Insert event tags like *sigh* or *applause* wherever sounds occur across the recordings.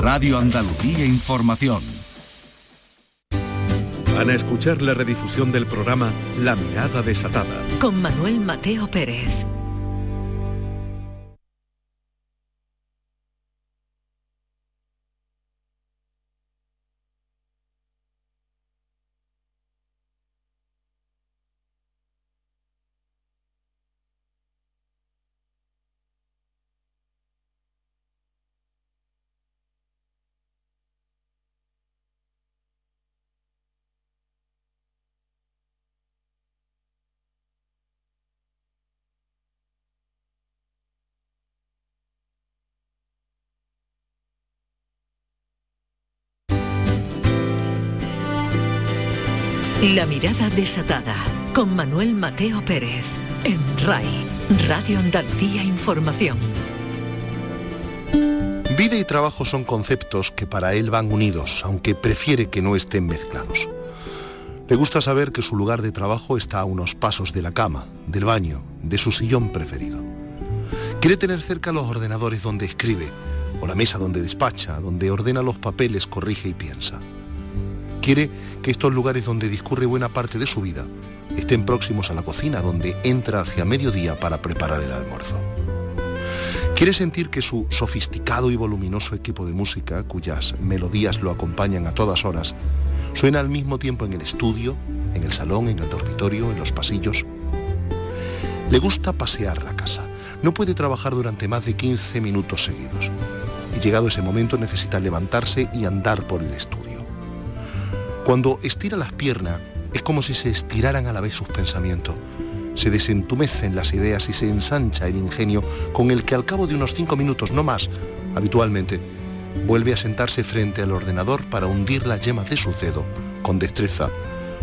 Radio Andalucía Información. Van a escuchar la redifusión del programa La Mirada Desatada. Con Manuel Mateo Pérez. La mirada desatada con Manuel Mateo Pérez en RAI, Radio Andalucía Información. Vida y trabajo son conceptos que para él van unidos, aunque prefiere que no estén mezclados. Le gusta saber que su lugar de trabajo está a unos pasos de la cama, del baño, de su sillón preferido. Quiere tener cerca los ordenadores donde escribe, o la mesa donde despacha, donde ordena los papeles, corrige y piensa. Quiere que estos lugares donde discurre buena parte de su vida estén próximos a la cocina, donde entra hacia mediodía para preparar el almuerzo. Quiere sentir que su sofisticado y voluminoso equipo de música, cuyas melodías lo acompañan a todas horas, suena al mismo tiempo en el estudio, en el salón, en el dormitorio, en los pasillos. Le gusta pasear la casa. No puede trabajar durante más de 15 minutos seguidos. Y llegado ese momento necesita levantarse y andar por el estudio. Cuando estira las piernas, es como si se estiraran a la vez sus pensamientos. Se desentumecen las ideas y se ensancha el ingenio con el que al cabo de unos cinco minutos, no más, habitualmente, vuelve a sentarse frente al ordenador para hundir las yemas de su dedo con destreza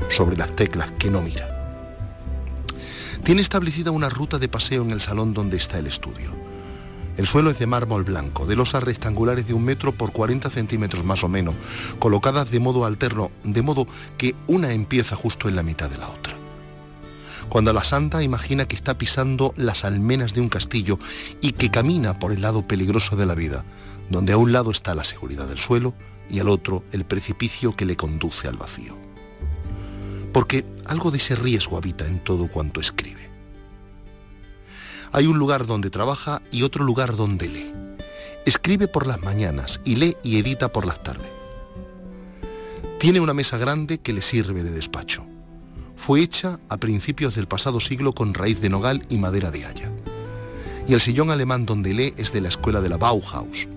sobre las teclas que no mira. Tiene establecida una ruta de paseo en el salón donde está el estudio. El suelo es de mármol blanco, de losas rectangulares de un metro por 40 centímetros más o menos, colocadas de modo alterno, de modo que una empieza justo en la mitad de la otra. Cuando la santa imagina que está pisando las almenas de un castillo y que camina por el lado peligroso de la vida, donde a un lado está la seguridad del suelo y al otro el precipicio que le conduce al vacío. Porque algo de ese riesgo habita en todo cuanto escribe. Hay un lugar donde trabaja y otro lugar donde lee. Escribe por las mañanas y lee y edita por las tardes. Tiene una mesa grande que le sirve de despacho. Fue hecha a principios del pasado siglo con raíz de nogal y madera de haya. Y el sillón alemán donde lee es de la escuela de la Bauhaus.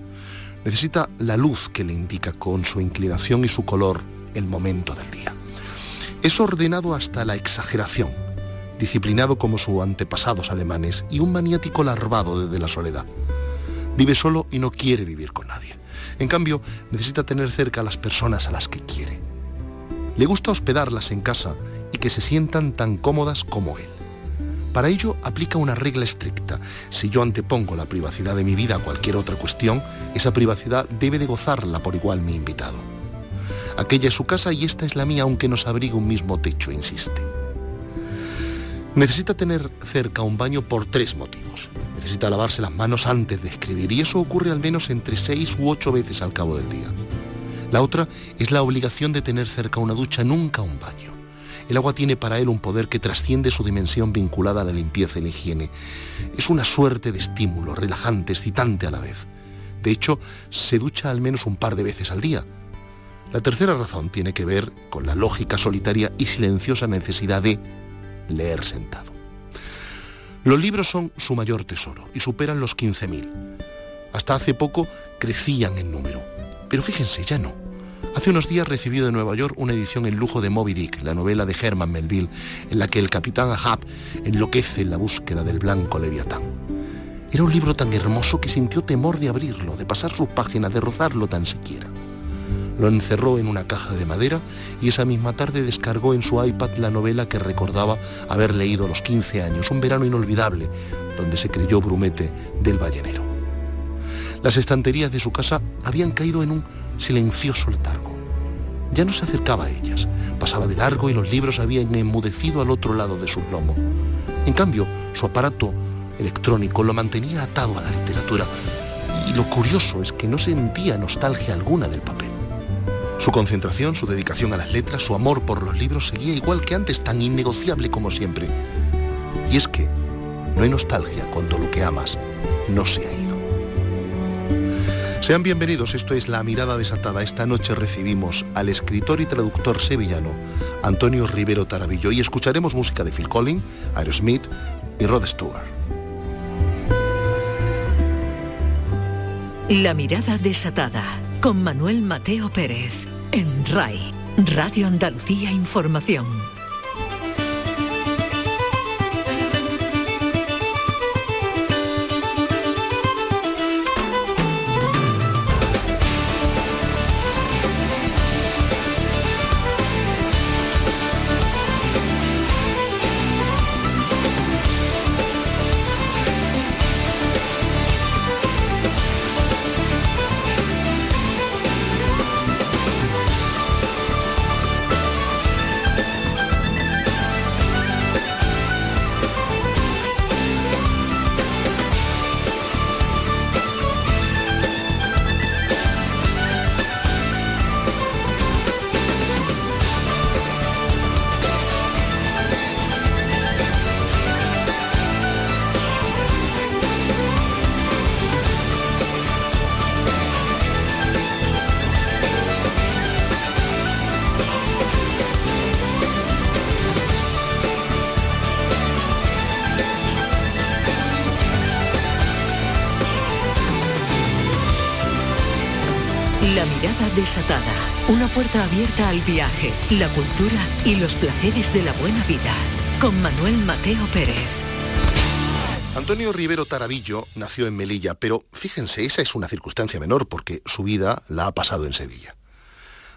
Necesita la luz que le indica con su inclinación y su color el momento del día. Es ordenado hasta la exageración disciplinado como sus antepasados alemanes y un maniático larvado desde la soledad. Vive solo y no quiere vivir con nadie. En cambio, necesita tener cerca a las personas a las que quiere. Le gusta hospedarlas en casa y que se sientan tan cómodas como él. Para ello aplica una regla estricta. Si yo antepongo la privacidad de mi vida a cualquier otra cuestión, esa privacidad debe de gozarla por igual mi invitado. Aquella es su casa y esta es la mía aunque nos abrigue un mismo techo, insiste. Necesita tener cerca un baño por tres motivos. Necesita lavarse las manos antes de escribir y eso ocurre al menos entre seis u ocho veces al cabo del día. La otra es la obligación de tener cerca una ducha, nunca un baño. El agua tiene para él un poder que trasciende su dimensión vinculada a la limpieza y la higiene. Es una suerte de estímulo, relajante, excitante a la vez. De hecho, se ducha al menos un par de veces al día. La tercera razón tiene que ver con la lógica solitaria y silenciosa necesidad de leer sentado. Los libros son su mayor tesoro y superan los 15.000. Hasta hace poco crecían en número. Pero fíjense, ya no. Hace unos días recibió de Nueva York una edición en lujo de Moby Dick, la novela de Herman Melville, en la que el capitán Ahab enloquece en la búsqueda del blanco leviatán. Era un libro tan hermoso que sintió temor de abrirlo, de pasar sus páginas, de rozarlo tan siquiera. Lo encerró en una caja de madera y esa misma tarde descargó en su iPad la novela que recordaba haber leído a los 15 años, un verano inolvidable, donde se creyó brumete del ballenero. Las estanterías de su casa habían caído en un silencioso letargo. Ya no se acercaba a ellas, pasaba de largo y los libros habían enmudecido al otro lado de su plomo. En cambio, su aparato electrónico lo mantenía atado a la literatura Y lo curioso es que no sentía nostalgia alguna del papel. Su concentración, su dedicación a las letras, su amor por los libros seguía igual que antes, tan innegociable como siempre. Y es que no hay nostalgia cuando lo que amas no se ha ido. Sean bienvenidos, esto es La Mirada Desatada. Esta noche recibimos al escritor y traductor sevillano Antonio Rivero Tarabillo y escucharemos música de Phil Collins, Aerosmith y Rod Stewart. La Mirada Desatada con Manuel Mateo Pérez en RAI, Radio Andalucía Información. Una puerta abierta al viaje, la cultura y los placeres de la buena vida. Con Manuel Mateo Pérez. Antonio Rivero Tarabillo nació en Melilla, pero fíjense, esa es una circunstancia menor porque su vida la ha pasado en Sevilla.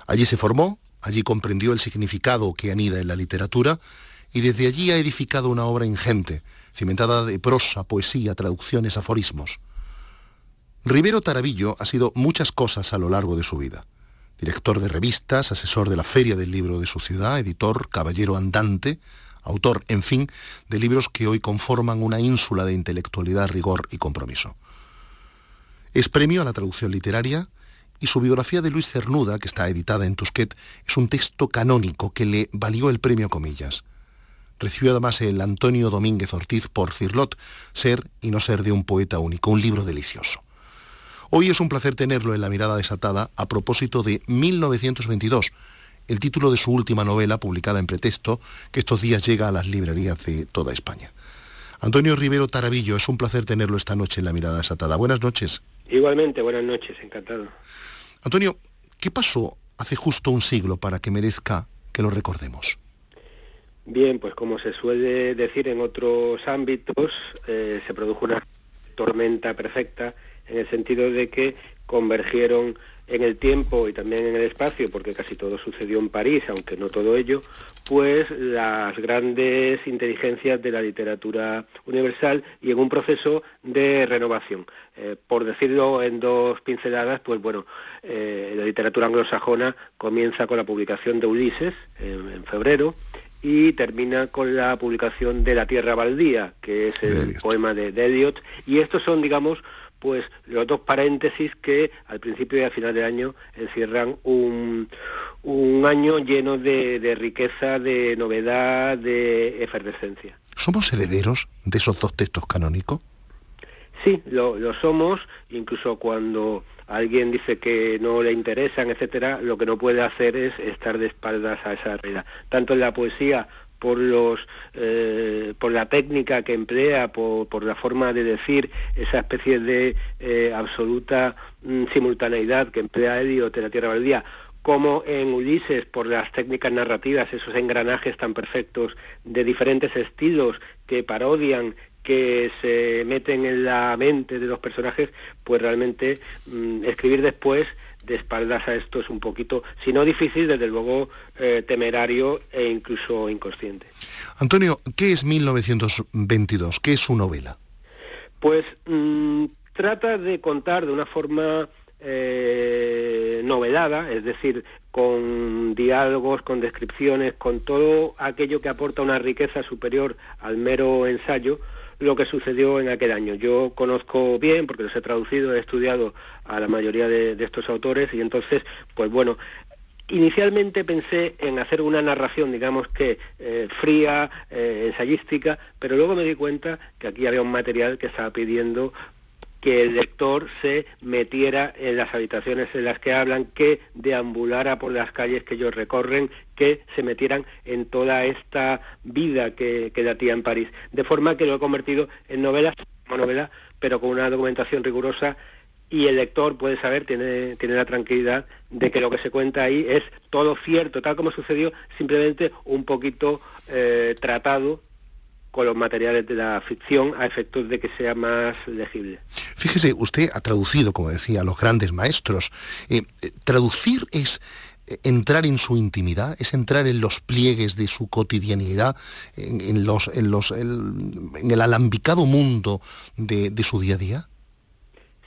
Allí se formó, allí comprendió el significado que anida en la literatura y desde allí ha edificado una obra ingente, cimentada de prosa, poesía, traducciones, aforismos. Rivero Tarabillo ha sido muchas cosas a lo largo de su vida. Director de revistas, asesor de la Feria del Libro de su ciudad, editor, caballero andante, autor, en fin, de libros que hoy conforman una ínsula de intelectualidad, rigor y compromiso. Es premio a la traducción literaria y su biografía de Luis Cernuda, que está editada en Tusquet, es un texto canónico que le valió el premio Comillas. Recibió además el Antonio Domínguez Ortiz por Cirlot, Ser y no ser de un poeta único, un libro delicioso. Hoy es un placer tenerlo en la mirada desatada a propósito de 1922, el título de su última novela publicada en pretexto, que estos días llega a las librerías de toda España. Antonio Rivero Tarabillo, es un placer tenerlo esta noche en la mirada desatada. Buenas noches. Igualmente, buenas noches, encantado. Antonio, ¿qué pasó hace justo un siglo para que merezca que lo recordemos? Bien, pues como se suele decir en otros ámbitos, eh, se produjo una tormenta perfecta en el sentido de que convergieron en el tiempo y también en el espacio, porque casi todo sucedió en París, aunque no todo ello, pues las grandes inteligencias de la literatura universal y en un proceso de renovación. Eh, por decirlo en dos pinceladas, pues bueno, eh, la literatura anglosajona comienza con la publicación de Ulises en, febrero, y termina con la publicación de La Tierra Baldía, que es el poema de, de Eliot, y estos son, digamos, pues los dos paréntesis que al principio y al final del año encierran un, año lleno de, riqueza, de novedad, de efervescencia. ¿Somos herederos de esos dos textos canónicos? Sí, lo, lo somos, incluso cuando alguien dice que no le interesan, etcétera, lo que no puede hacer es estar de espaldas a esa realidad. Tanto en la poesía por, los, eh, por la técnica que emplea, por, la forma de decir, esa especie de eh, absoluta mm, simultaneidad que emplea Eliot de la Tierra Baldía, como en Ulises, por las técnicas narrativas, esos engranajes tan perfectos de diferentes estilos que parodian, que se meten en la mente de los personajes, pues realmente mm, escribir después de espaldas a esto es un poquito, si no difícil, desde luego eh, temerario e incluso inconsciente. Antonio, ¿qué es 1922? ¿Qué es su novela? Pues mm, trata de contar de una forma eh, novedada, es decir, con diálogos, con descripciones, con todo aquello que aporta una riqueza superior al mero ensayo, lo que sucedió en aquel año. Yo conozco bien, porque los he traducido, he estudiado a la mayoría de, estos autores y entonces, pues bueno, Inicialmente pensé en hacer una narración, digamos que eh, fría, eh, ensayística, pero luego me di cuenta que aquí había un material que estaba pidiendo que el lector se metiera en las habitaciones en las que hablan, que deambulara por las calles que ellos recorren, que se metieran en toda esta vida que, que latía en París. De forma que lo he convertido en novela, como novela, pero con una documentación rigurosa y el lector puede saber, tiene, tiene la tranquilidad de que lo que se cuenta ahí es todo cierto, tal como sucedió, simplemente un poquito eh, tratado con los materiales de la ficción a efectos de que sea más legible. Fíjese, usted ha traducido, como decía, a los grandes maestros. Eh, eh, traducir es eh, entrar en su intimidad, es entrar en los pliegues de su cotidianidad, en, los, en, los, en el alambicado mundo de, su día a día?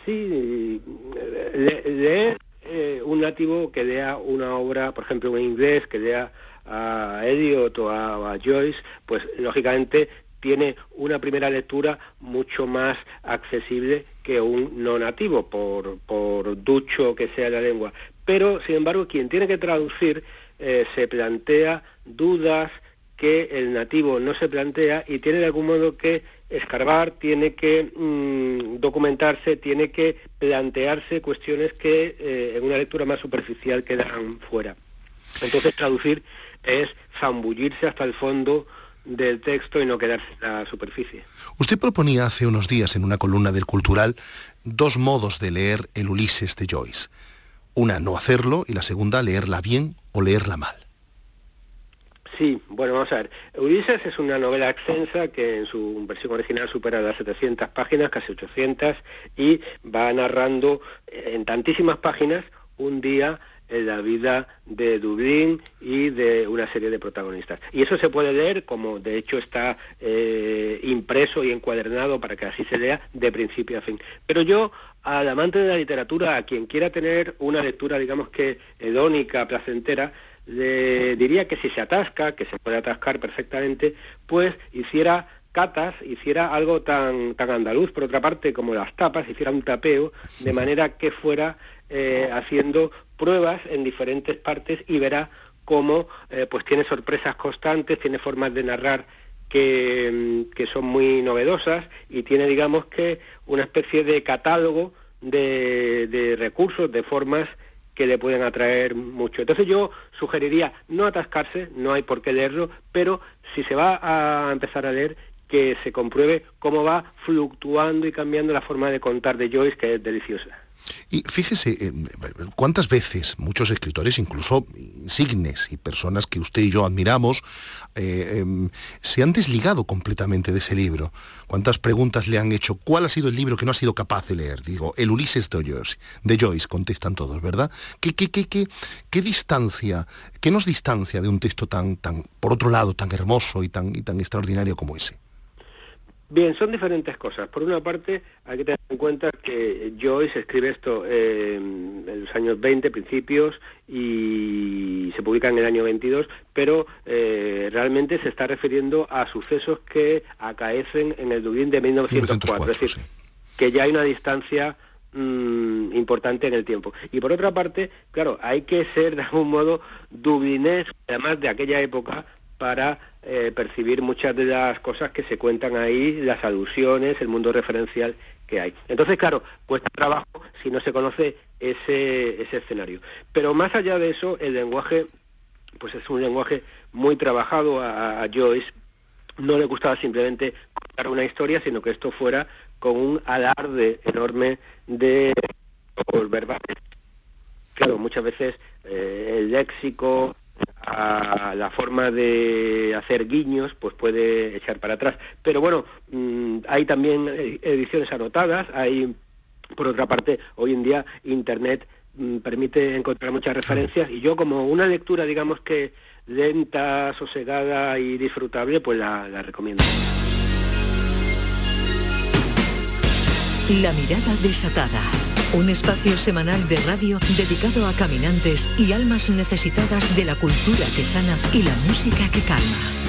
Sí, leer un nativo que lea una obra, por ejemplo, en inglés, que lea a Eliot o a, Joyce, pues lógicamente tiene una primera lectura mucho más accesible que un no nativo, por, por ducho que sea la lengua. Pero, sin embargo, quien tiene que traducir eh, se plantea dudas que el nativo no se plantea y tiene de algún modo que escarbar, tiene que mm, documentarse, tiene que plantearse cuestiones que eh, en una lectura más superficial quedan fuera. Entonces traducir es zambullirse hasta el fondo del texto y no quedarse en la superficie. Usted proponía hace unos días en una columna del Cultural dos modos de leer el Ulises de Joyce. Una, no hacerlo, y la segunda, leerla bien o leerla mal. Sí, bueno, vamos a ver. Ulises es una novela extensa que en su versión original supera las 700 páginas, casi 800, y va narrando en tantísimas páginas un día la vida de Dublín y de una serie de protagonistas. Y eso se puede leer, como de hecho está eh, impreso y encuadernado para que así se lea de principio a fin. Pero yo, al amante de la literatura, a quien quiera tener una lectura, digamos que hedónica, placentera, le diría que si se atasca, que se puede atascar perfectamente, pues hiciera catas, hiciera algo tan, tan andaluz, por otra parte, como las tapas, hiciera un tapeo, de manera que fuera eh, haciendo pruebas en diferentes partes y verá cómo eh, pues tiene sorpresas constantes, tiene formas de narrar que, mm, que, son muy novedosas y tiene digamos que una especie de catálogo de, de recursos, de formas que le pueden atraer mucho. Entonces yo sugeriría no atascarse, no hay por qué leerlo, pero si se va a empezar a leer, que se compruebe cómo va fluctuando y cambiando la forma de contar de Joyce, que es deliciosa. Y fíjese, eh, cuántas veces muchos escritores, incluso insignes y personas que usted y yo admiramos, eh, em, se han desligado completamente de ese libro. Cuántas preguntas le han hecho, ¿cuál ha sido el libro que no ha sido capaz de leer? Digo, el Ulises de Joyce, de Joyce contestan todos, ¿verdad? ¿Qué, qué, qué, qué, qué distancia, qué nos distancia de un texto tan, tan, por otro lado, tan hermoso y tan, y tan extraordinario como ese? Bien, son diferentes cosas. Por una parte, hay que tener en cuenta que Joyce escribe esto eh, en los años 20, principios, y se publica en el año 22, pero eh, realmente se está refiriendo a sucesos que acaecen en el Dublín de 1904. es decir, que ya hay una distancia mm, importante en el tiempo. Y por otra parte, claro, hay que ser de algún modo dublinés, además de aquella época, para eh, percibir muchas de las cosas que se cuentan ahí, las alusiones, el mundo referencial que hay. Entonces, claro, cuesta trabajo si no se conoce ese, ese escenario. Pero más allá de eso, el lenguaje, pues es un lenguaje muy trabajado a, Joyce. No le gustaba simplemente contar una historia, sino que esto fuera con un alarde enorme de verbales. Claro, muchas veces eh, el léxico, a la forma de hacer guiños, pues puede echar para atrás. Pero bueno, mm, hay también ediciones anotadas, hay, por otra parte, hoy en día Internet mm, permite encontrar muchas referencias y yo como una lectura, digamos que lenta, sosegada y disfrutable, pues la, la recomiendo. La mirada desatada un espacio semanal de radio dedicado a caminantes y almas necesitadas de la cultura que sana y la música que calma.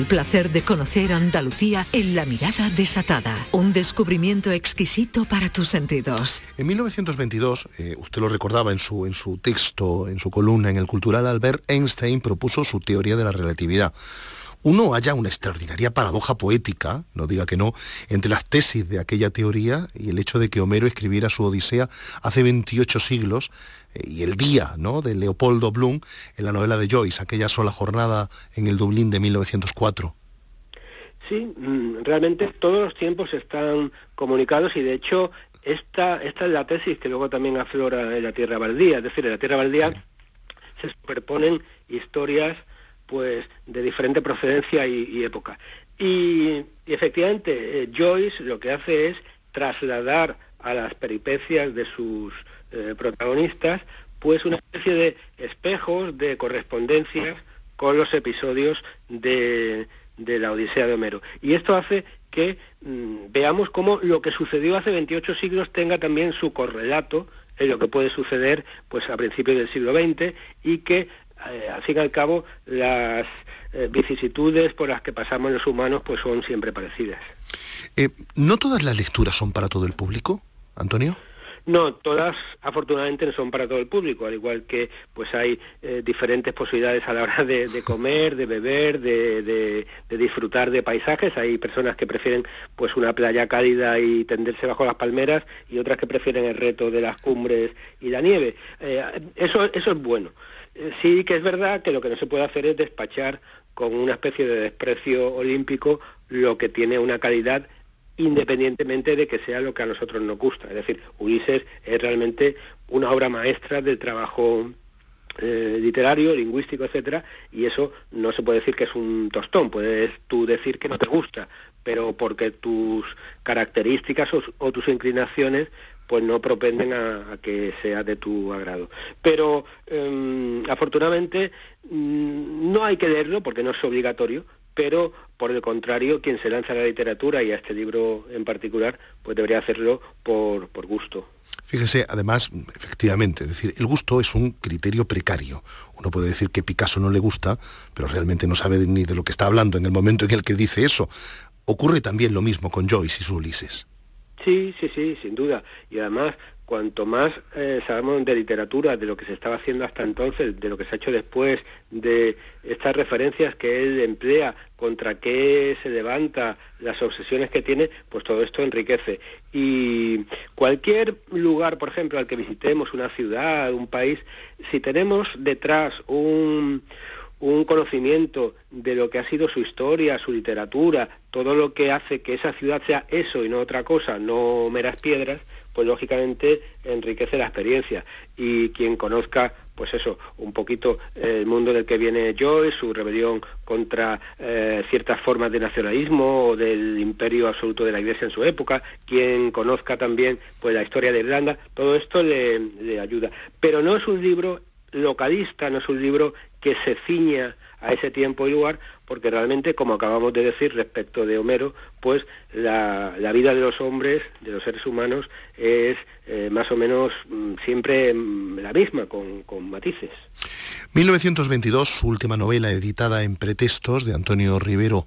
El placer de conocer Andalucía en la mirada desatada. Un descubrimiento exquisito para tus sentidos. En 1922, eh, usted lo recordaba en su, en su texto, en su columna en el Cultural, Albert Einstein propuso su teoría de la relatividad uno haya una extraordinaria paradoja poética, no diga que no, entre las tesis de aquella teoría y el hecho de que Homero escribiera su Odisea hace 28 siglos y el día ¿no? de Leopoldo Bloom en la novela de Joyce, aquella sola jornada en el Dublín de 1904. Sí, mm, realmente todos los tiempos están comunicados y de hecho esta, esta es la tesis que luego también aflora en la Tierra Baldía, es decir, en la Tierra Baldía se superponen historias pues de diferente procedencia y, época. Y, efectivamente, eh, Joyce lo que hace es trasladar a las peripecias de sus eh, protagonistas pues una especie de espejos, de correspondencias con los episodios de, la Odisea de Homero. Y esto hace que mm, veamos cómo lo que sucedió hace 28 siglos tenga también su correlato en lo que puede suceder pues a principios del siglo XX y que eh, al fin y al cabo, las eh, vicisitudes por las que pasamos los humanos pues son siempre parecidas. ¿No todas las lecturas son para todo el público, Antonio? No, todas afortunadamente no son para todo el público, al igual que pues hay diferentes posibilidades a la hora de, comer, de beber, de, de, disfrutar de paisajes. Hay personas que prefieren pues una playa cálida y tenderse bajo las palmeras y otras que prefieren el reto de las cumbres y la nieve. eso, eso es bueno sí que es verdad que lo que no se puede hacer es despachar con una especie de desprecio olímpico lo que tiene una calidad independientemente de que sea lo que a nosotros nos gusta. Es decir, Ulises es realmente una obra maestra del trabajo eh, literario, lingüístico, etcétera, y eso no se puede decir que es un tostón, puedes tú decir que no te gusta, pero porque tus características o tus inclinaciones pues no propenden a, que sea de tu agrado. Pero em, afortunadamente mm, no hay que leerlo porque no es obligatorio, pero por el contrario, quien se lanza a la literatura y a este libro en particular, pues debería hacerlo por, por gusto. Fíjese, además, efectivamente, es decir, el gusto es un criterio precario. Uno puede decir que Picasso no le gusta, pero realmente no sabe ni de lo que está hablando en el momento en el que dice eso. Ocurre también lo mismo con Joyce y sus Ulises. Sí, sí, sí, sin duda. Y además, cuanto más eh, sabemos de literatura, de lo que se estaba haciendo hasta entonces, de lo que se ha hecho después, de estas referencias que él emplea, contra qué se levanta, las obsesiones que tiene, pues todo esto enriquece. Y cualquier lugar, por ejemplo, al que visitemos, una ciudad, un país, si tenemos detrás un un conocimiento de lo que ha sido su historia, su literatura, todo lo que hace que esa ciudad sea eso y no otra cosa, no meras piedras, pues lógicamente enriquece la experiencia. Y quien conozca, pues eso, un poquito el mundo del que viene Joyce, su rebelión contra eh, ciertas formas de nacionalismo o del imperio absoluto de la Iglesia en su época, quien conozca también pues la historia de Irlanda, todo esto le ayuda. Pero no es un libro localista, no es un libro que se ciña a ese tiempo y lugar, porque realmente, como acabamos de decir respecto de Homero, pues la, vida de los hombres, de los seres humanos, es eh, más o menos mm, siempre mm, la misma, con, matices. 1922, su última novela editada en Pretextos, de Antonio Rivero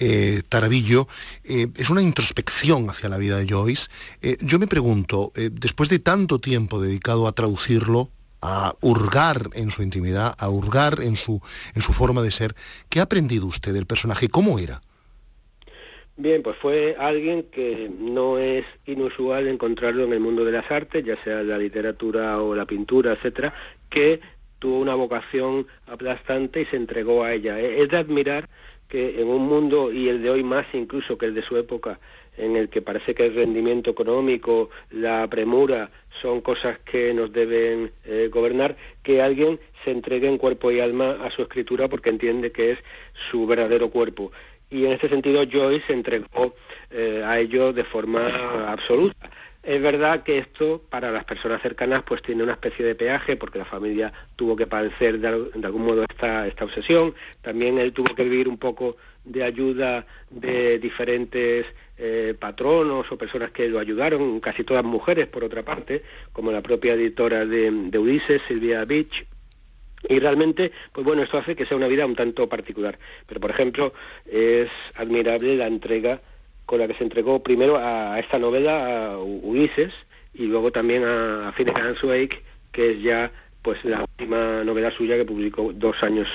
eh, Tarabillo, eh, es una introspección hacia la vida de Joyce. yo me pregunto, después de tanto tiempo dedicado a traducirlo, a hurgar en su intimidad, a hurgar en su, en su forma de ser. ¿Qué ha aprendido usted del personaje? ¿Cómo era? Bien, pues fue alguien que no es inusual encontrarlo en el mundo de las artes, ya sea la literatura o la pintura, etcétera, que tuvo una vocación aplastante y se entregó a ella. Es de admirar que en un mundo, y el de hoy más incluso que el de su época, en el que parece que el rendimiento económico, la premura son cosas que nos deben eh, gobernar, que alguien se entregue en cuerpo y alma a su escritura porque entiende que es su verdadero cuerpo. Y en este sentido Joyce se entregó eh, a ello de forma absoluta. Es verdad que esto para las personas cercanas pues tiene una especie de peaje porque la familia tuvo que padecer de, algún modo esta, esta obsesión. También él tuvo que vivir un poco de ayuda de diferentes eh, patronos o personas que lo ayudaron, casi todas mujeres por otra parte, como la propia editora de, de Ulises, Silvia Beach, Y realmente, pues bueno, esto hace que sea una vida un tanto particular. Pero, por ejemplo, es admirable la entrega con la que se entregó primero a esta novela, a Ulises, y luego también a Finnegan's Wake, que es ya pues la última novela suya que publicó dos años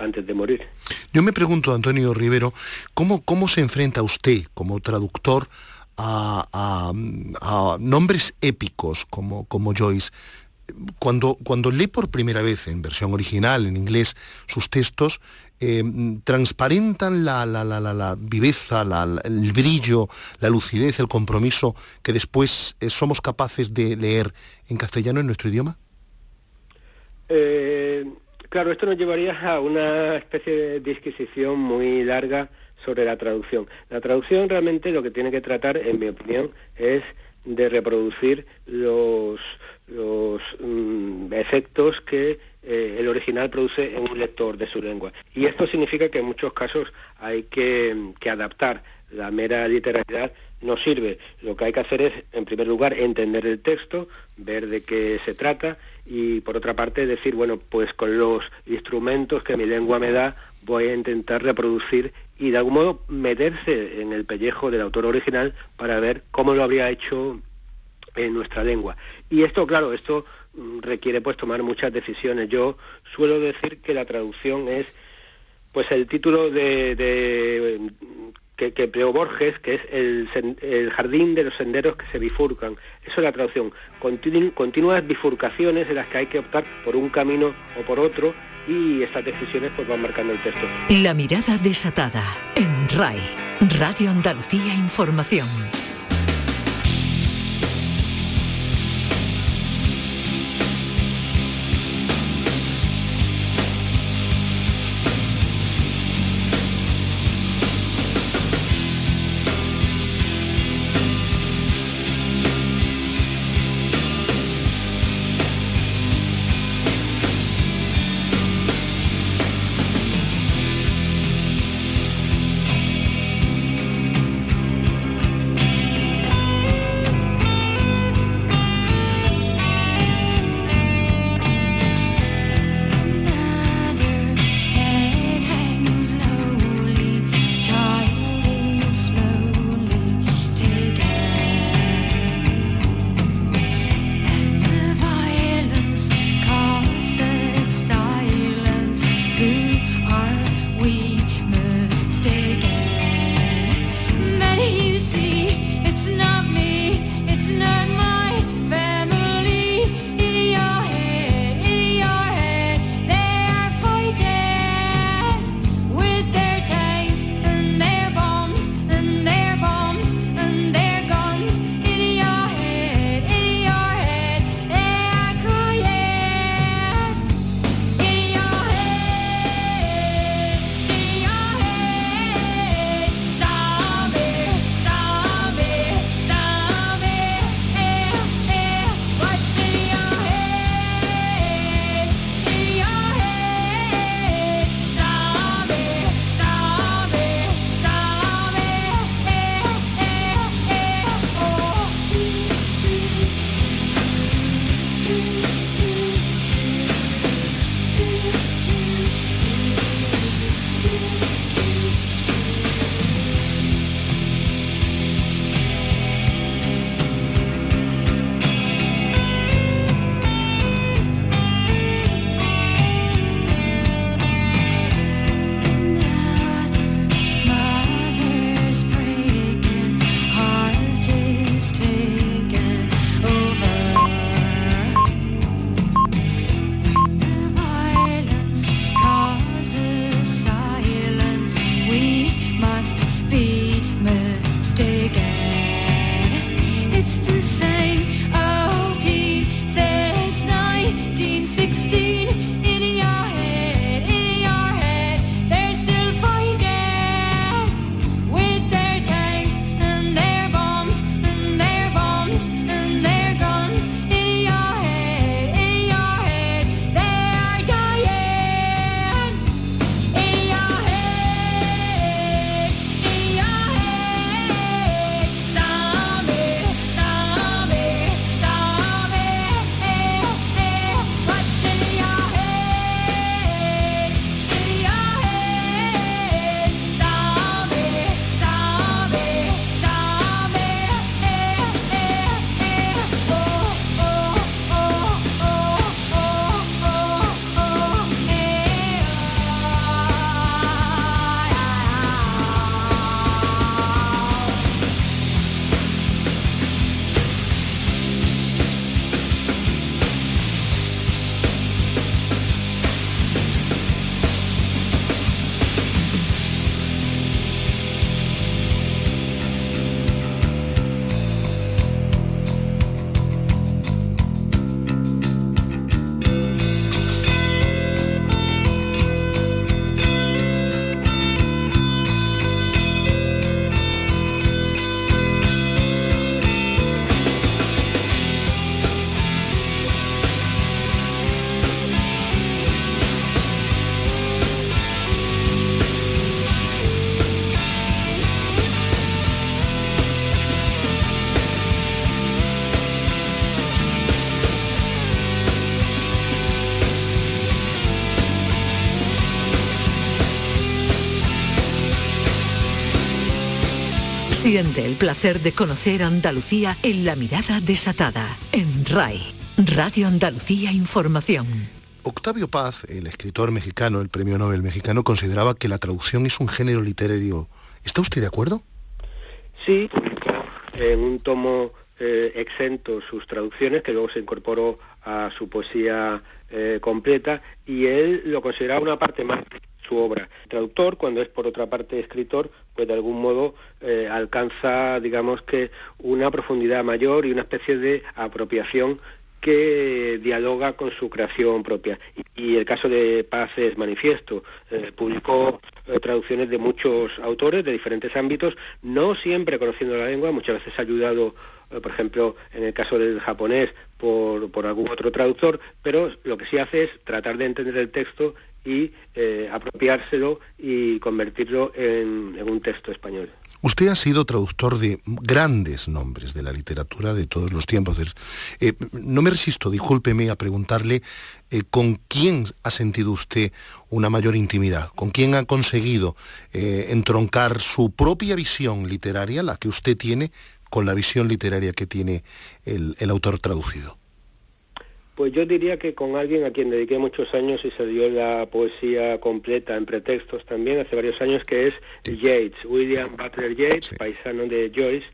antes de morir. Yo me pregunto, Antonio Rivero, ¿cómo, cómo se enfrenta usted como traductor a, nombres épicos como, como Joyce? Cuando, cuando lee por primera vez en versión original, en inglés, sus textos, eh, transparentan la, la, la, la viveza, el brillo, la lucidez, el compromiso que después eh, somos capaces de leer en castellano en nuestro idioma? Eh, claro, esto nos llevaría a una especie de disquisición muy larga sobre la traducción. La traducción realmente lo que tiene que tratar, en mi opinión, es de reproducir los, los mm, efectos que eh, el original produce en un lector de su lengua. Y esto significa que en muchos casos hay que, adaptar la mera literalidad no sirve. Lo que hay que hacer es, en primer lugar, entender el texto, ver de qué se trata y, por otra parte, decir, bueno, pues con los instrumentos que mi lengua me da, voy a intentar reproducir y, de algún modo, meterse en el pellejo del autor original para ver cómo lo habría hecho en nuestra lengua. Y esto, claro, esto mm, requiere pues tomar muchas decisiones. Yo suelo decir que la traducción es pues el título de, que, que Borges, que es el, jardín de los senderos que se bifurcan. Eso es la traducción. continuas bifurcaciones en las que hay que optar por un camino o por otro y estas decisiones pues van marcando el texto. La mirada desatada en RAI, Radio Andalucía Información. Siente el placer de conocer Andalucía en la mirada desatada, en RAI, Radio Andalucía Información. Octavio Paz, el escritor mexicano, el premio Nobel mexicano, consideraba que la traducción es un género literario. ¿Está usted de acuerdo? Sí, en un tomo eh, exento sus traducciones, que luego se incorporó a su poesía eh, completa, y él lo consideraba una parte más obra. traductor, cuando es por otra parte escritor, pues de algún modo eh, alcanza, digamos que, una profundidad mayor y una especie de apropiación que dialoga con su creación propia. Y, el caso de Paz es manifiesto. Eh, publicó eh, traducciones de muchos autores de diferentes ámbitos, no siempre conociendo la lengua, muchas veces ayudado, por ejemplo, en el caso del japonés, por, por, algún otro traductor, pero lo que sí hace es tratar de entender el texto y apropiárselo y convertirlo en un texto español. Usted ha sido traductor de grandes nombres de la literatura de todos los tiempos. Eh, no me resisto, discúlpeme, a preguntarle eh, con quién ha sentido usted una mayor intimidad, con quién ha conseguido eh, entroncar su propia visión literaria, la que usted tiene, con la visión literaria que tiene el autor traducido. Pues yo diría que con alguien a quien dediqué muchos años y se dio la poesía completa en pretextos también hace varios años, que es Yates, William Butler Yates, paisano de Joyce.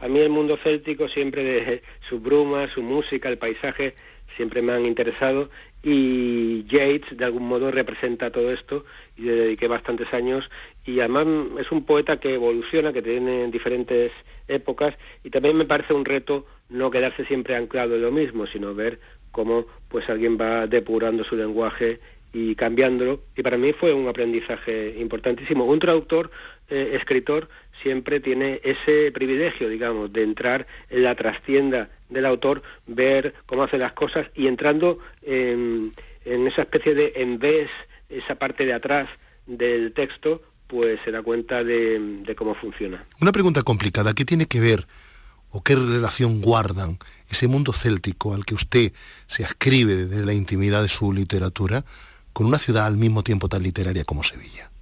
A mí el mundo céltico siempre de *laughs* su bruma, su música, el paisaje, siempre me han interesado. Y Yates de algún modo representa todo esto y le dediqué bastantes años. Y además es un poeta que evoluciona, que tiene diferentes épocas. Y también me parece un reto no quedarse siempre anclado en lo mismo, sino ver cómo pues alguien va depurando su lenguaje y cambiándolo. Y para mí fue un aprendizaje importantísimo. Un traductor, eh, escritor, siempre tiene ese privilegio, digamos, de entrar en la trastienda del autor, ver cómo hace las cosas y entrando en, esa especie de en vez, esa parte de atrás del texto, pues se da cuenta de, de cómo funciona. Una pregunta complicada, ¿qué tiene que ver o qué relación guardan ese mundo céltico al que usted se ascribe desde la intimidad de su literatura con una ciudad al mismo tiempo tan literaria como Sevilla?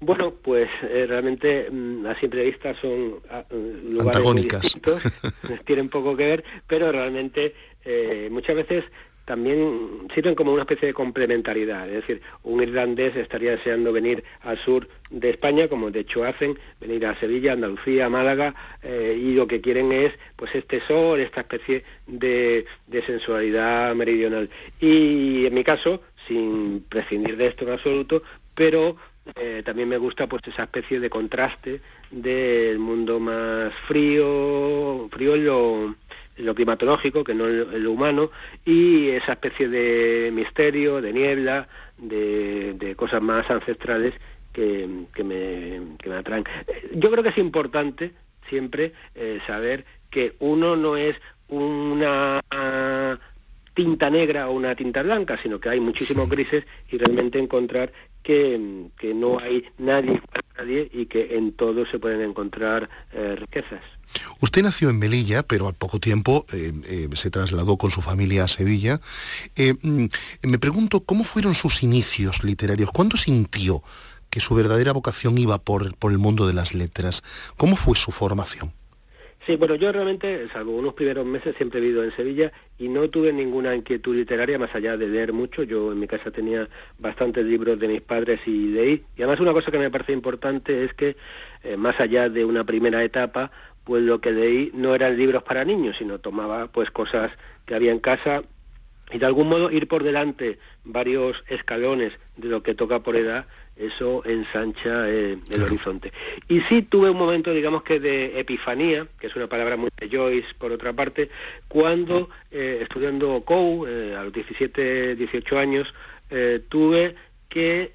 Bueno, pues eh, realmente mm, a simple vista son ah, mm, lugares antagónicas, distintos, *laughs* tienen poco que ver, pero realmente eh, muchas veces también sirven como una especie de complementariedad. Es decir, un irlandés estaría deseando venir al sur de España, como de hecho hacen, venir a Sevilla, Andalucía, Málaga, eh, y lo que quieren es pues este sol, esta especie de, sensualidad meridional. Y en mi caso, sin prescindir de esto en absoluto, pero eh, también me gusta pues esa especie de contraste del mundo más frío, frío lo lo climatológico, que no lo humano, y esa especie de misterio, de niebla, de, cosas más ancestrales que, me, que, me, atraen. Yo creo que es importante siempre eh, saber que uno no es una tinta negra o una tinta blanca, sino que hay muchísimos grises y realmente encontrar que, no hay nadie para nadie y que en todo se pueden encontrar eh, riquezas. Usted nació en Melilla, pero al poco tiempo eh, eh, se trasladó con su familia a Sevilla. Eh, mm, me pregunto, ¿cómo fueron sus inicios literarios? ¿Cuándo sintió que su verdadera vocación iba por, el mundo de las letras? ¿Cómo fue su formación? Sí, bueno, yo realmente, salvo unos primeros meses, siempre he vivido en Sevilla y no tuve ninguna inquietud literaria más allá de leer mucho. Yo en mi casa tenía bastantes libros de mis padres y de ahí. Y además una cosa que me parece importante es que, más allá de una primera etapa, pues lo que leí no eran libros para niños, sino tomaba pues cosas que había en casa y de algún modo ir por delante varios escalones de lo que toca por edad, eso ensancha eh, el horizonte. Y sí tuve un momento, digamos que de epifanía, que es una palabra muy de Joyce por otra parte, cuando eh, estudiando COU, eh, a los 17, 18 años, tuve que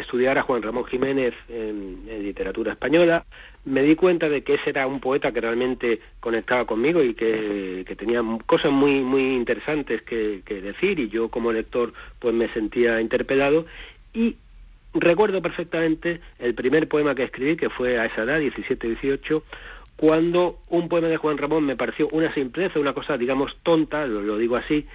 estudiar a Juan Ramón Jiménez en literatura española, me di cuenta de que ese era un poeta que realmente conectaba conmigo y que, tenía cosas muy, muy interesantes que, decir y yo como lector pues me sentía interpelado y recuerdo perfectamente el primer poema que escribí, que fue a esa edad, 17-18, cuando un poema de Juan Ramón me pareció una simpleza, una cosa, digamos, tonta, lo, lo digo así,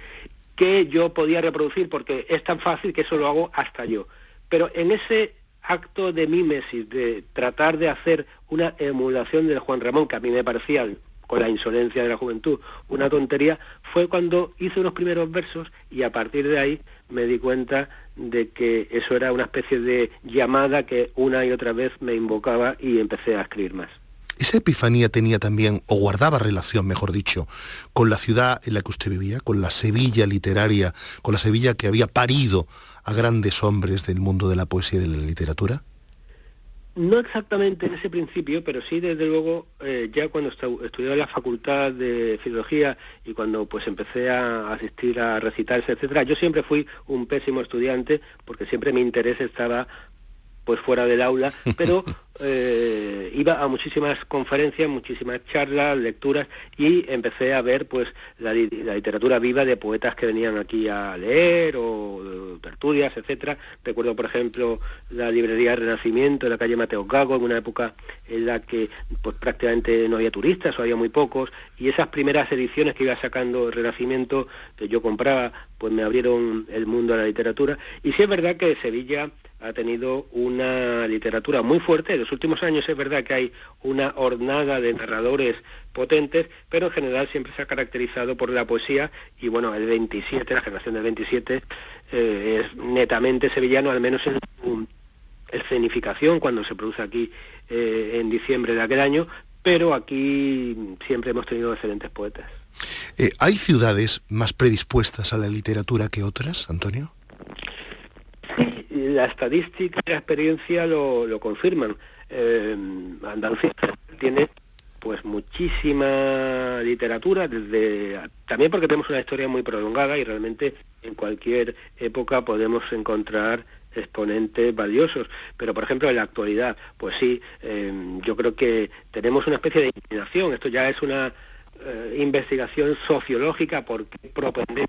que yo podía reproducir porque es tan fácil que eso lo hago hasta yo. Pero en ese acto de mímesis, de tratar de hacer una emulación del Juan Ramón, que a mí me parecía con la insolencia de la juventud, una tontería, fue cuando hice unos primeros versos y a partir de ahí me di cuenta de que eso era una especie de llamada que una y otra vez me invocaba y empecé a escribir más. ¿Esa epifanía tenía también, o guardaba relación, mejor dicho, con la ciudad en la que usted vivía, con la Sevilla literaria, con la Sevilla que había parido a grandes hombres del mundo de la poesía y de la literatura? No exactamente en ese principio, pero sí desde luego eh, ya cuando estudiaba en la facultad de filología y cuando pues empecé a asistir a recitarse, etcétera, yo siempre fui un pésimo estudiante porque siempre mi interés estaba pues fuera del aula, pero *laughs* eh, iba a muchísimas conferencias, muchísimas charlas, lecturas y empecé a ver pues la, literatura viva de poetas que venían aquí a leer o tertulias, etcétera. Recuerdo por ejemplo la librería Renacimiento en la calle Mateo Gago, en una época en la que pues prácticamente no había turistas o había muy pocos y esas primeras ediciones que iba sacando Renacimiento que yo compraba pues me abrieron el mundo a la literatura y sí es verdad que Sevilla ha tenido una literatura muy fuerte. En los últimos años es verdad que hay una hornada de narradores potentes, pero en general siempre se ha caracterizado por la poesía y bueno, el 27, la generación del 27 eh, es netamente sevillano, al menos en su escenificación cuando se produce aquí eh, en diciembre de aquel año, pero aquí siempre hemos tenido excelentes poetas. Eh, ¿Hay ciudades más predispuestas a la literatura que otras, Antonio? la estadística y la experiencia lo, confirman. Eh, Andalucía tiene pues muchísima literatura desde también porque tenemos una historia muy prolongada y realmente en cualquier época podemos encontrar exponentes valiosos pero por ejemplo en la actualidad pues sí eh, yo creo que tenemos una especie de inclinación esto ya es una eh, investigación sociológica porque propende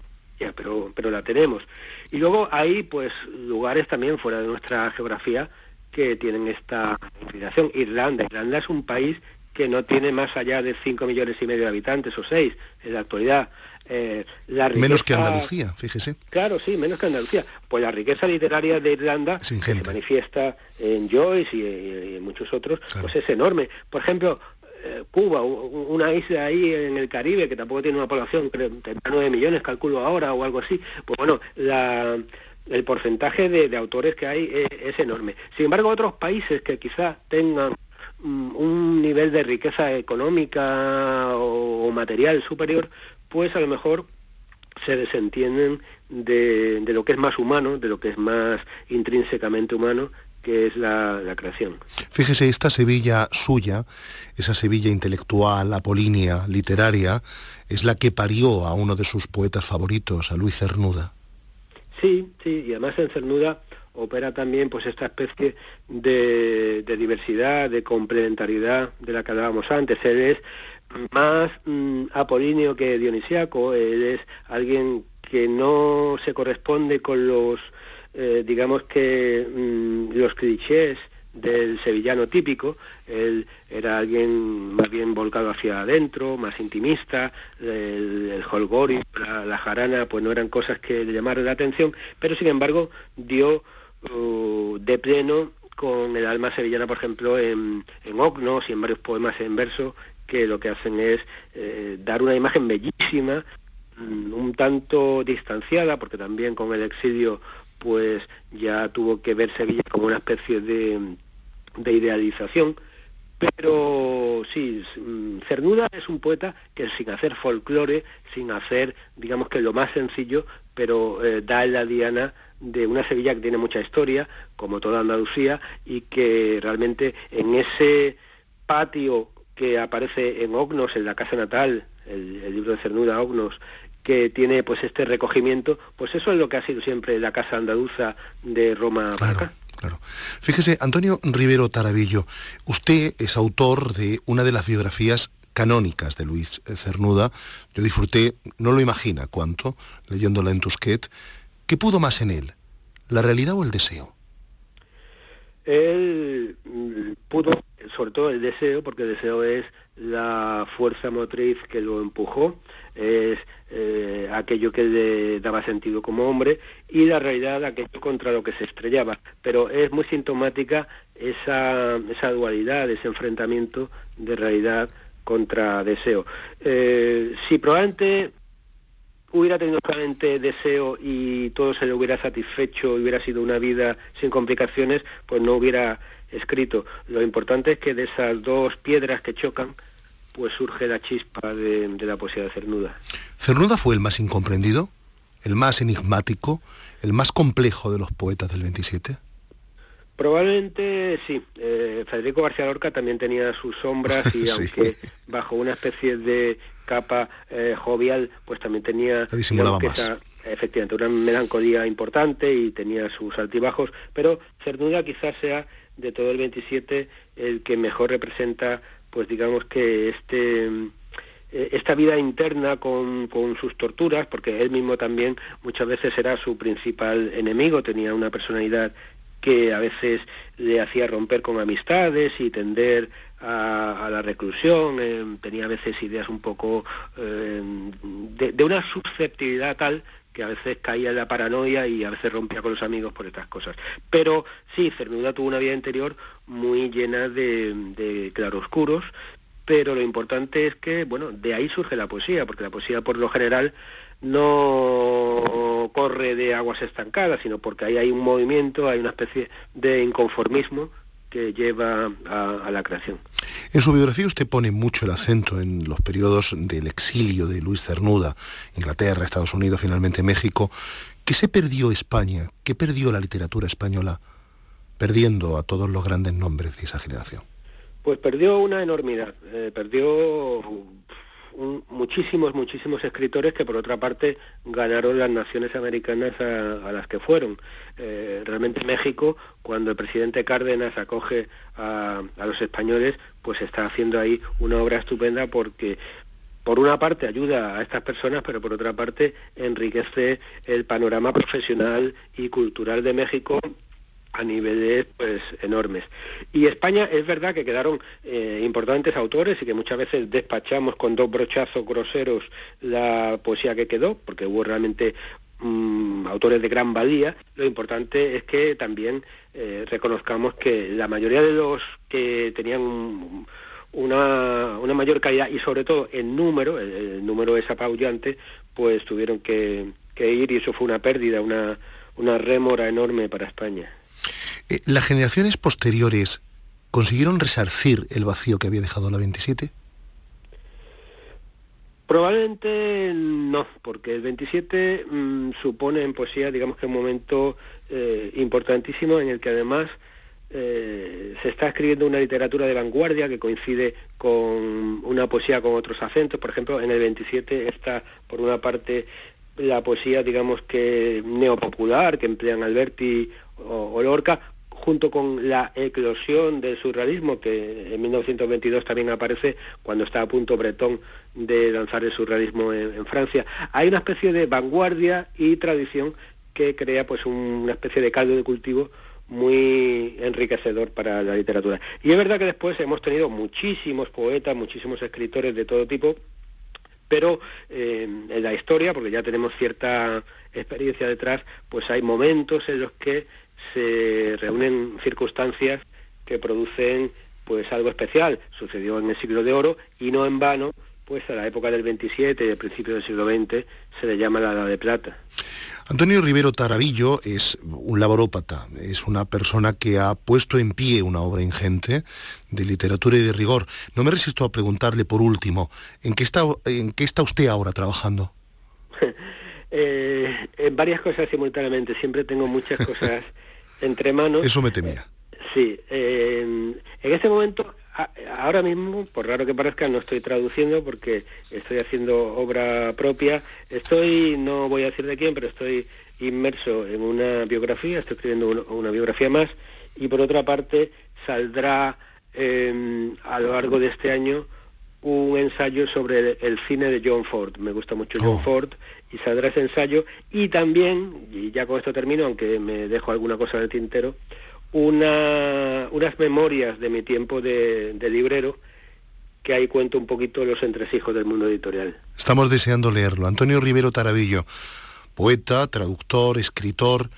pero, pero la tenemos. Y luego hay pues lugares también fuera de nuestra geografía que tienen esta inclinación. Irlanda. Irlanda es un país que no tiene más allá de 5 millones y medio de habitantes o 6 en la actualidad. Eh, menos que Andalucía, fíjese. Claro, sí, menos que Andalucía. Pues la riqueza literaria de Irlanda, se manifiesta en Joyce y, en muchos otros, pues es enorme. Por ejemplo, Cuba, una isla ahí en el Caribe que tampoco tiene una población, creo, 9 millones, calculo ahora o algo así, pues bueno, el porcentaje de, autores que hay es, enorme. Sin embargo, otros países que quizás tengan mm, un nivel de riqueza económica o, material superior, pues a lo mejor se desentienden de, de, lo que es más humano, de lo que es más intrínsecamente humano, que es la, creación. Fíjese, esta Sevilla suya, esa Sevilla intelectual, apolínea, literaria, es la que parió a uno de sus poetas favoritos, a Luis Cernuda. Sí, sí, y además en Cernuda opera también pues esta especie de, diversidad, de complementariedad de la que hablábamos antes. Él es más mm, apolíneo que dionisiaco, él es alguien que no se corresponde con los eh, digamos que mm, los clichés del sevillano típico, él era alguien más bien volcado hacia adentro, más intimista, el, el holgori, la, jarana, pues no eran cosas que le llamaran la atención, pero sin embargo dio uh, de pleno con el alma sevillana, por ejemplo, en, en Ognos y en varios poemas en verso, que lo que hacen es eh, dar una imagen bellísima, mm, un tanto distanciada, porque también con el exilio pues ya tuvo que ver Sevilla como una especie de, idealización. Pero sí, mm, Cernuda es un poeta que sin hacer folclore, sin hacer, digamos que lo más sencillo, pero eh, da la diana de una Sevilla que tiene mucha historia, como toda Andalucía, y que realmente en ese patio que aparece en Ognos, en la casa natal, el, el libro de Cernuda Ognos, que tiene pues este recogimiento, pues eso es lo que ha sido siempre la casa andaluza de Roma claro, Claro. Fíjese, Antonio Rivero Tarabillo, usted es autor de una de las biografías canónicas de Luis Cernuda. Yo disfruté, no lo imagina cuánto, leyéndola en Tusquet. ¿Qué pudo más en él? ¿La realidad o el deseo? Él mm, pudo, sobre todo el deseo, porque el deseo es la fuerza motriz que lo empujó, es eh, aquello que le daba sentido como hombre y la realidad aquello contra lo que se estrellaba. Pero es muy sintomática esa, esa dualidad, ese enfrentamiento de realidad contra deseo. Eh, si probablemente hubiera tenido solamente deseo y todo se le hubiera satisfecho y hubiera sido una vida sin complicaciones, pues no hubiera escrito. Lo importante es que de esas dos piedras que chocan, pues surge la chispa de, de la poesía de Cernuda. ¿Cernuda fue el más incomprendido? ¿El más enigmático? ¿El más complejo de los poetas del 27? Probablemente sí. Eh, Federico García Lorca también tenía sus sombras y *laughs* aunque bajo una especie de capa eh, jovial, pues también tenía efectivamente una melancolía importante y tenía sus altibajos, pero Cernuda quizás sea de todo el 27 el que mejor representa, pues digamos que este eh, esta vida interna con, con, sus torturas, porque él mismo también muchas veces era su principal enemigo, tenía una personalidad que a veces le hacía romper con amistades y tender a, la reclusión, eh, tenía a veces ideas un poco eh, de, una susceptibilidad tal que a veces caía en la paranoia y a veces rompía con los amigos por estas cosas. Pero sí, Cernuda tuvo una vida interior muy llena de, claroscuros, pero lo importante es que, bueno, de ahí surge la poesía, porque la poesía por lo general no corre de aguas estancadas, sino porque ahí hay un movimiento, hay una especie de inconformismo que lleva a, la creación. En su biografía usted pone mucho el acento en los periodos del exilio de Luis Cernuda, Inglaterra, Estados Unidos, finalmente México. ¿Qué se perdió España? ¿Qué perdió la literatura española perdiendo a todos los grandes nombres de esa generación? Pues perdió una enormidad, eh, perdió muchísimos, muchísimos escritores que por otra parte ganaron las naciones americanas a, las que fueron. Eh, realmente México, cuando el presidente Cárdenas acoge a, los españoles, pues está haciendo ahí una obra estupenda porque por una parte ayuda a estas personas, pero por otra parte enriquece el panorama profesional y cultural de México a niveles pues enormes. Y España es verdad que quedaron eh, importantes autores y que muchas veces despachamos con dos brochazos groseros la poesía que quedó, porque hubo realmente mm, autores de gran valía. Lo importante es que también eh, reconozcamos que la mayoría de los que tenían una, una, mayor calidad y sobre todo en número, el, número es apabullante, pues tuvieron que, que ir y eso fue una pérdida, una, una rémora enorme para España. Eh, ¿Las generaciones posteriores consiguieron resarcir el vacío que había dejado la 27? Probablemente no, porque el 27 mm, supone en poesía, digamos que un momento eh, importantísimo en el que además eh, se está escribiendo una literatura de vanguardia que coincide con una poesía con otros acentos. Por ejemplo, en el 27 está, por una parte, la poesía, digamos que neopopular, que emplean Alberti o, Lorca, junto con la eclosión del surrealismo, que en 1922 también aparece cuando está a punto Bretón de lanzar el surrealismo en, Francia. Hay una especie de vanguardia y tradición que crea pues una especie de caldo de cultivo muy enriquecedor para la literatura. Y es verdad que después hemos tenido muchísimos poetas, muchísimos escritores de todo tipo, pero eh, en la historia, porque ya tenemos cierta experiencia detrás, pues hay momentos en los que se reúnen circunstancias que producen pues algo especial. Sucedió en el siglo de oro y no en vano, pues a la época del 27 y el principio del siglo XX se le llama la Edad de Plata. Antonio Rivero Tarabillo es un laborópata, es una persona que ha puesto en pie una obra ingente de literatura y de rigor. No me resisto a preguntarle por último, ¿en qué está, en qué está usted ahora trabajando? *laughs* eh, en varias cosas simultáneamente, siempre tengo muchas cosas *laughs* entre manos. Eso me temía. Sí, en este momento, ahora mismo, por raro que parezca, no estoy traduciendo porque estoy haciendo obra propia. Estoy, no voy a decir de quién, pero estoy inmerso en una biografía, estoy escribiendo una, biografía más y por otra parte saldrá em, a lo largo de este año un ensayo sobre el, cine de John Ford. Me gusta mucho John oh. Ford y saldrá ese ensayo. Y también, y ya con esto termino, aunque me dejo alguna cosa en el tintero, una, unas memorias de mi tiempo de, librero que ahí cuento un poquito los entresijos del mundo editorial. Estamos deseando leerlo. Antonio Rivero Tarabillo, poeta, traductor, escritor,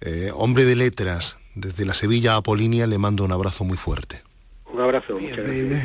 eh, hombre de letras Desde la Sevilla Apolínea le mando un abrazo muy fuerte. Un abrazo, muchas gracias.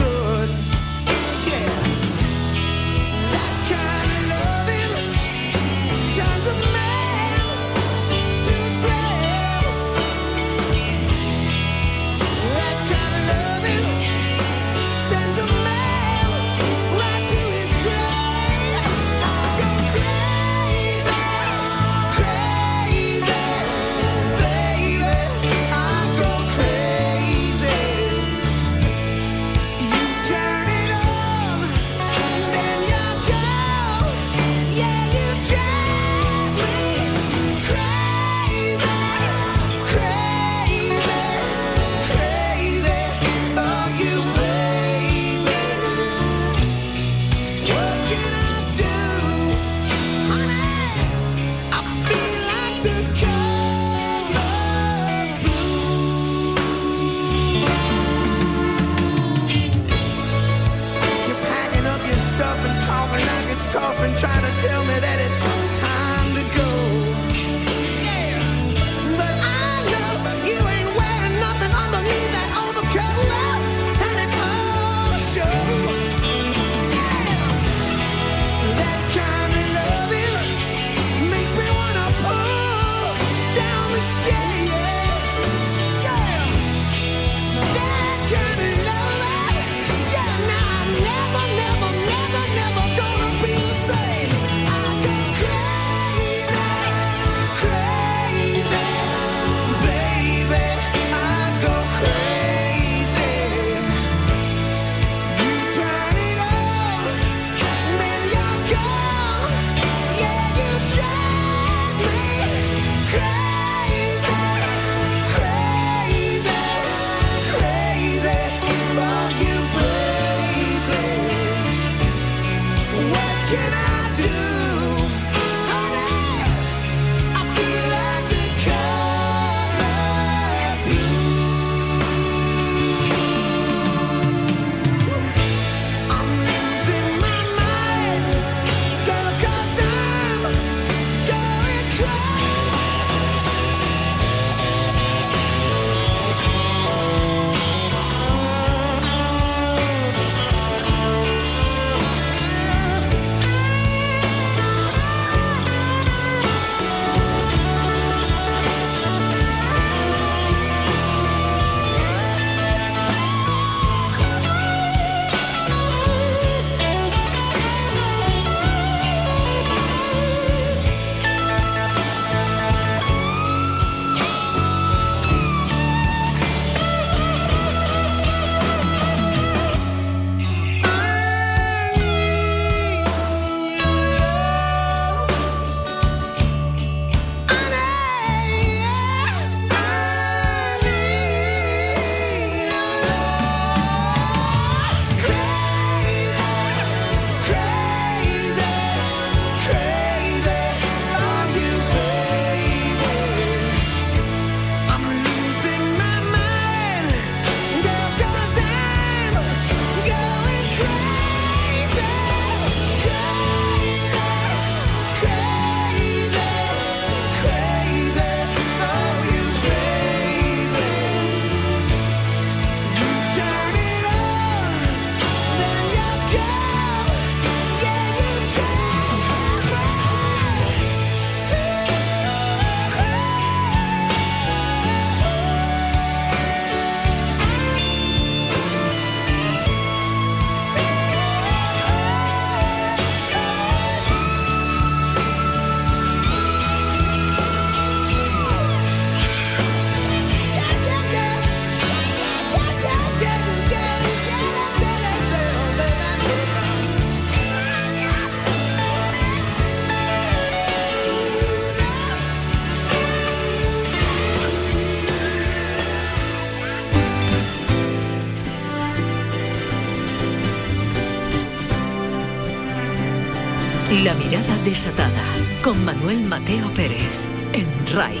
Mateo Pérez en RAI,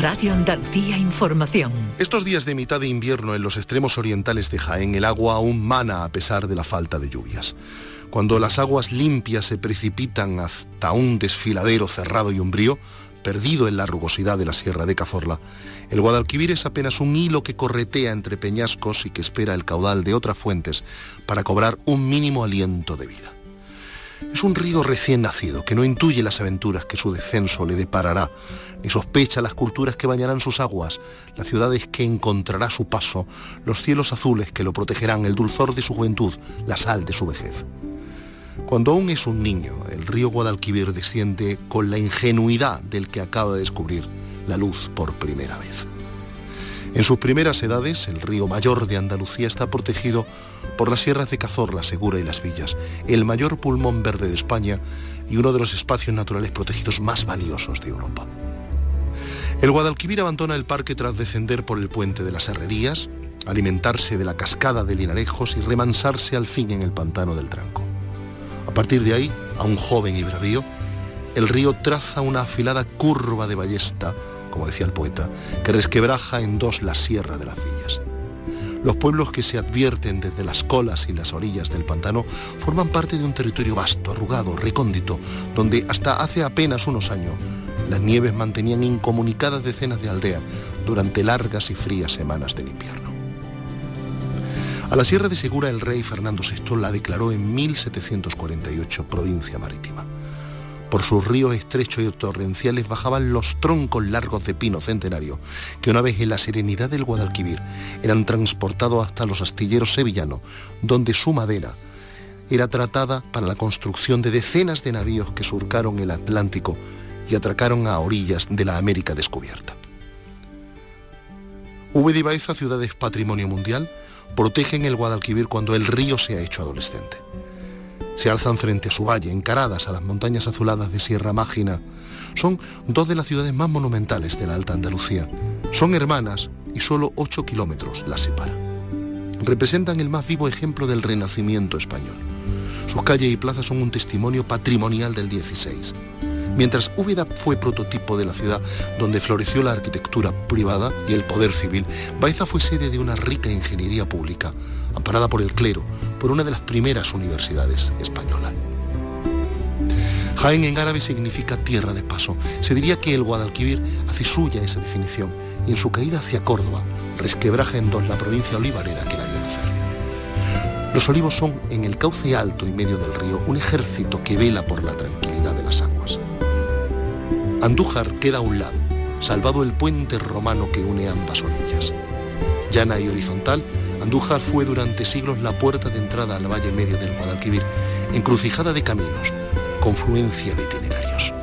Radio Andalucía Información. Estos días de mitad de invierno en los extremos orientales de Jaén el agua aún mana a pesar de la falta de lluvias. Cuando las aguas limpias se precipitan hasta un desfiladero cerrado y umbrío, perdido en la rugosidad de la Sierra de Cazorla, el Guadalquivir es apenas un hilo que corretea entre peñascos y que espera el caudal de otras fuentes para cobrar un mínimo aliento de vida. Es un río recién nacido que no intuye las aventuras que su descenso le deparará, ni sospecha las culturas que bañarán sus aguas, las ciudades que encontrará su paso, los cielos azules que lo protegerán, el dulzor de su juventud, la sal de su vejez. Cuando aún es un niño, el río Guadalquivir desciende con la ingenuidad del que acaba de descubrir la luz por primera vez. En sus primeras edades, el río mayor de Andalucía está protegido por las sierras de Cazorla, Segura y Las Villas, el mayor pulmón verde de España y uno de los espacios naturales protegidos más valiosos de Europa. El Guadalquivir abandona el parque tras descender por el puente de las Herrerías, alimentarse de la cascada de Linarejos y remansarse al fin en el pantano del Tranco. A partir de ahí, a un joven y bravío, el río traza una afilada curva de ballesta, como decía el poeta, que resquebraja en dos la sierra de las villas. Los pueblos que se advierten desde las colas y las orillas del pantano forman parte de un territorio vasto, arrugado, recóndito, donde hasta hace apenas unos años las nieves mantenían incomunicadas decenas de aldeas durante largas y frías semanas del invierno. A la Sierra de Segura el rey Fernando VI la declaró en 1748 provincia marítima. Por sus ríos estrechos y torrenciales bajaban los troncos largos de pino centenario, que una vez en la serenidad del Guadalquivir eran transportados hasta los astilleros sevillanos, donde su madera era tratada para la construcción de decenas de navíos que surcaron el Atlántico y atracaron a orillas de la América descubierta. V. Baeza, ciudades patrimonio mundial, protegen el Guadalquivir cuando el río se ha hecho adolescente se alzan frente a su valle, encaradas a las montañas azuladas de Sierra Mágina. Son dos de las ciudades más monumentales de la Alta Andalucía. Son hermanas y solo 8 kilómetros las separan. Representan el más vivo ejemplo del renacimiento español. Sus calles y plazas son un testimonio patrimonial del 16. Mientras Úbeda fue prototipo de la ciudad donde floreció la arquitectura privada y el poder civil, Baeza fue sede de una rica ingeniería pública, amparada por el clero, por una de las primeras universidades españolas. Jaén en árabe significa tierra de paso. Se diría que el Guadalquivir hace suya esa definición y en su caída hacia Córdoba resquebraja en dos la provincia olivarera que la vio nacer. Los olivos son, en el cauce alto y medio del río, un ejército que vela por la tranquilidad de las aguas. Andújar queda a un lado, salvado el puente romano que une ambas orillas. Llana y horizontal, Andújar fue durante siglos la puerta de entrada al valle medio del Guadalquivir, encrucijada de caminos, confluencia de itinerarios.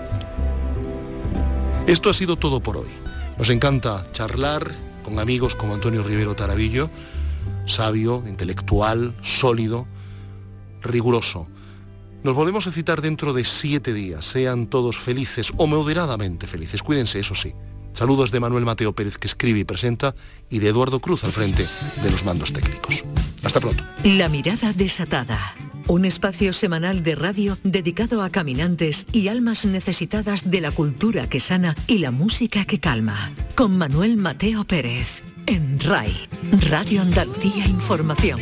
Esto ha sido todo por hoy. Nos encanta charlar con amigos como Antonio Rivero Tarabillo, sabio, intelectual, sólido, riguroso. Nos volvemos a citar dentro de siete días. Sean todos felices o moderadamente felices. Cuídense, eso sí. Saludos de Manuel Mateo Pérez que escribe y presenta y de Eduardo Cruz al frente de los mandos técnicos. Hasta pronto. La mirada desatada. Un espacio semanal de radio dedicado a caminantes y almas necesitadas de la cultura que sana y la música que calma. Con Manuel Mateo Pérez. En RAI. Radio Andalucía Información.